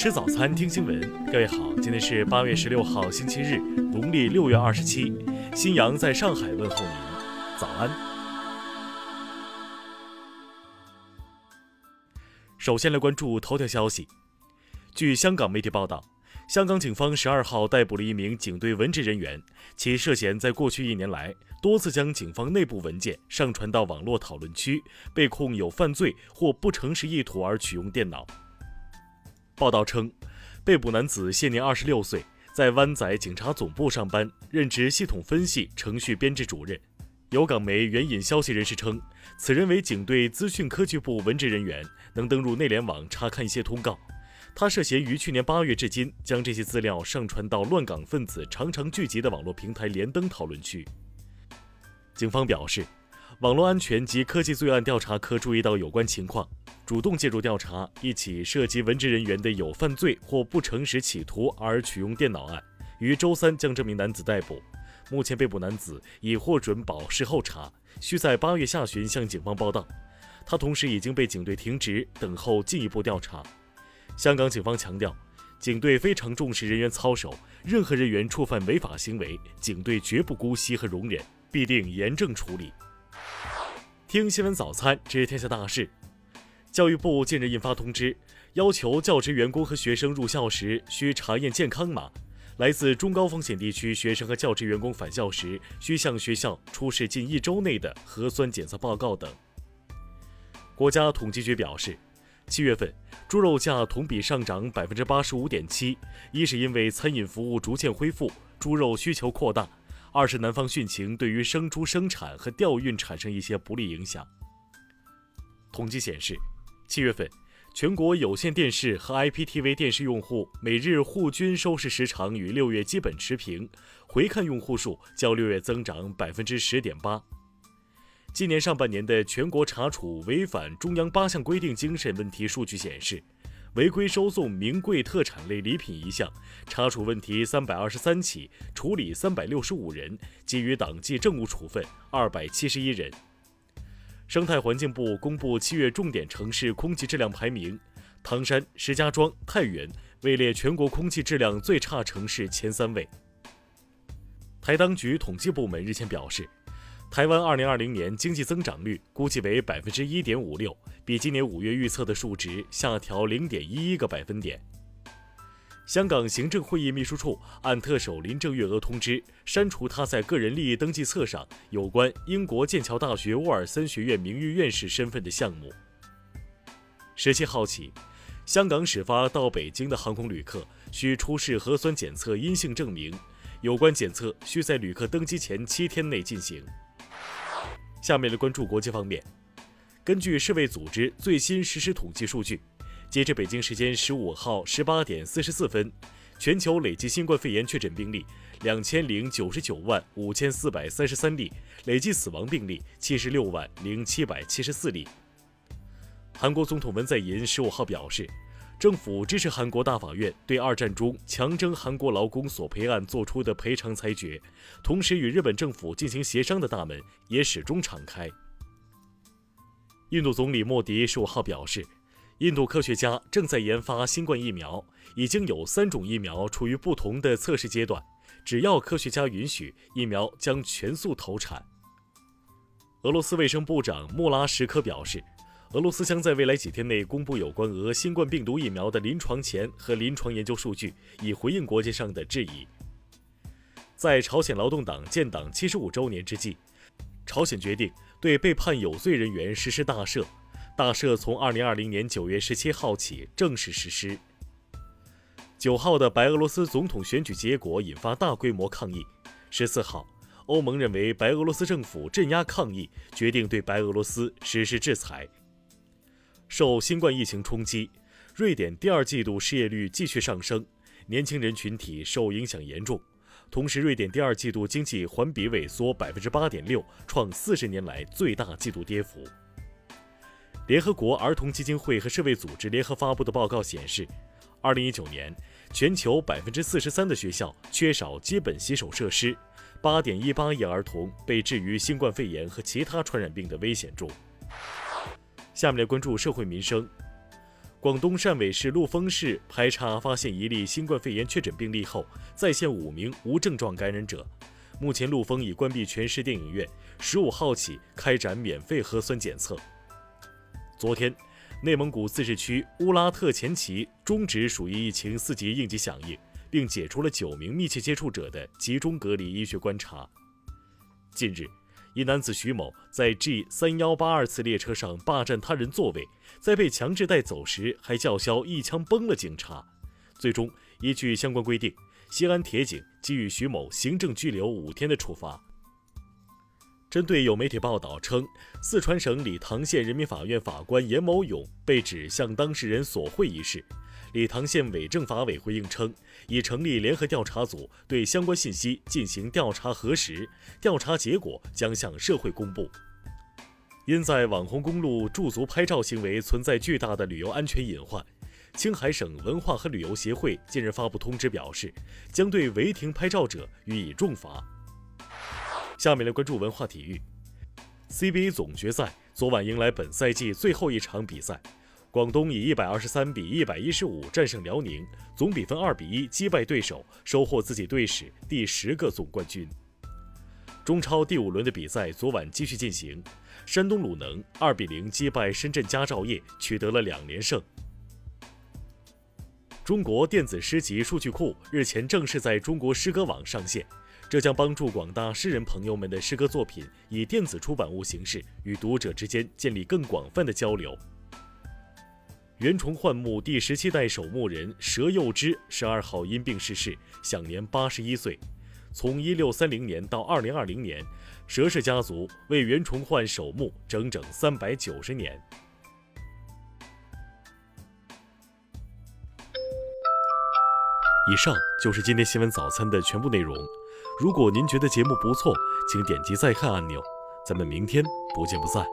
吃早餐，听新闻。各位好，今天是八月十六号，星期日，农历六月二十七。新阳在上海问候您，早安。首先来关注头条消息。据香港媒体报道，香港警方十二号逮捕了一名警队文职人员，其涉嫌在过去一年来多次将警方内部文件上传到网络讨论区，被控有犯罪或不诚实意图而取用电脑。报道称，被捕男子现年二十六岁，在湾仔警察总部上班，任职系统分析程序编制主任。有港媒援引消息人士称，此人为警队资讯科技部文职人员，能登入内联网查看一些通告。他涉嫌于去年八月至今，将这些资料上传到乱港分子常常聚集的网络平台连登讨论区。警方表示，网络安全及科技罪案调查科注意到有关情况，主动介入调查一起涉及文职人员的有犯罪或不诚实企图而取用电脑案，于周三将这名男子逮捕。目前被捕男子已获准保释候查，需在八月下旬向警方报到。他同时已经被警队停职，等候进一步调查。香港警方强调，警队非常重视人员操守，任何人员触犯违法行为，警队绝不姑息和容忍，必定严正处理。听新闻早餐知天下大事。教育部近日印发通知，要求教职员工和学生入校时需查验健康码。来自中高风险地区学生和教职员工返校时，需向学校出示近一周内的核酸检测报告等。国家统计局表示，七月份猪肉价同比上涨百分之八十五点七，一是因为餐饮服务逐渐恢复，猪肉需求扩大；二是南方汛情对于生猪生产和调运产生一些不利影响。统计显示，七月份。全国有线电视和 IPTV 电视用户每日户均收视时长与六月基本持平，回看用户数较六月增长百分之十点八。今年上半年的全国查处违反中央八项规定精神问题数据显示，违规收送名贵特产类礼品一项，查处问题三百二十三起，处理三百六十五人，给予党纪政务处分二百七十一人。生态环境部公布七月重点城市空气质量排名，唐山、石家庄、太原位列全国空气质量最差城市前三位。台当局统计部门日前表示，台湾二零二零年经济增长率估计为百分之一点五六，比今年五月预测的数值下调零点一一个百分点。香港行政会议秘书处按特首林郑月娥通知，删除他在个人利益登记册上有关英国剑桥大学沃尔森学院名誉院士身份的项目。十七号起，香港始发到北京的航空旅客需出示核酸检测阴性证明，有关检测需在旅客登机前七天内进行。下面来关注国际方面，根据世卫组织最新实时统计数据。截至北京时间十五号十八点四十四分，全球累计新冠肺炎确诊病例两千零九十九万五千四百三十三例，累计死亡病例七十六万零七百七十四例。韩国总统文在寅十五号表示，政府支持韩国大法院对二战中强征韩国劳工索赔案作出的赔偿裁决，同时与日本政府进行协商的大门也始终敞开。印度总理莫迪十五号表示。印度科学家正在研发新冠疫苗，已经有三种疫苗处于不同的测试阶段。只要科学家允许，疫苗将全速投产。俄罗斯卫生部长穆拉什科表示，俄罗斯将在未来几天内公布有关俄新冠病毒疫苗的临床前和临床研究数据，以回应国际上的质疑。在朝鲜劳动党建党七十五周年之际，朝鲜决定对被判有罪人员实施大赦。大赦从二零二零年九月十七号起正式实施。九号的白俄罗斯总统选举结果引发大规模抗议。十四号，欧盟认为白俄罗斯政府镇压抗议，决定对白俄罗斯实施制裁。受新冠疫情冲击，瑞典第二季度失业率继续上升，年轻人群体受影响严重。同时，瑞典第二季度经济环比萎缩百分之八点六，创四十年来最大季度跌幅。联合国儿童基金会和世卫组织联合发布的报告显示，二零一九年，全球百分之四十三的学校缺少基本洗手设施，八点一八亿儿童被置于新冠肺炎和其他传染病的危险中。下面来关注社会民生。广东汕尾市陆丰市排查发现一例新冠肺炎确诊病例后，再现五名无症状感染者。目前，陆丰已关闭全市电影院，十五号起开展免费核酸检测。昨天，内蒙古自治区乌拉特前旗终止属于疫情四级应急响应，并解除了九名密切接触者的集中隔离医学观察。近日，一男子徐某在 G 三幺八二次列车上霸占他人座位，在被强制带走时还叫嚣一枪崩了警察。最终，依据相关规定，西安铁警给予徐某行政拘留五天的处罚。针对有媒体报道称，四川省理塘县人民法院法官严某勇被指向当事人索贿一事。理塘县委政法委回应称，已成立联合调查组，对相关信息进行调查核实，调查结果将向社会公布。因在网红公路驻足拍照行为存在巨大的旅游安全隐患，青海省文化和旅游协会近日发布通知，表示将对违停拍照者予以重罚。下面来关注文化体育，CBA 总决赛昨晚迎来本赛季最后一场比赛。广东以一百二十三比一百一十五战胜辽宁，总比分二比一击败对手，收获自己队史第十个总冠军。中超第五轮的比赛昨晚继续进行，山东鲁能二比零击败深圳佳兆业，取得了两连胜。中国电子诗集数据库日前正式在中国诗歌网上线，这将帮助广大诗人朋友们的诗歌作品以电子出版物形式与读者之间建立更广泛的交流。袁崇焕墓第十七代守墓人佘幼之十二号因病逝世，享年八十一岁。从一六三零年到二零二零年，佘氏家族为袁崇焕守墓整整三百九十年。以上就是今天新闻早餐的全部内容。如果您觉得节目不错，请点击再看按钮。咱们明天不见不散。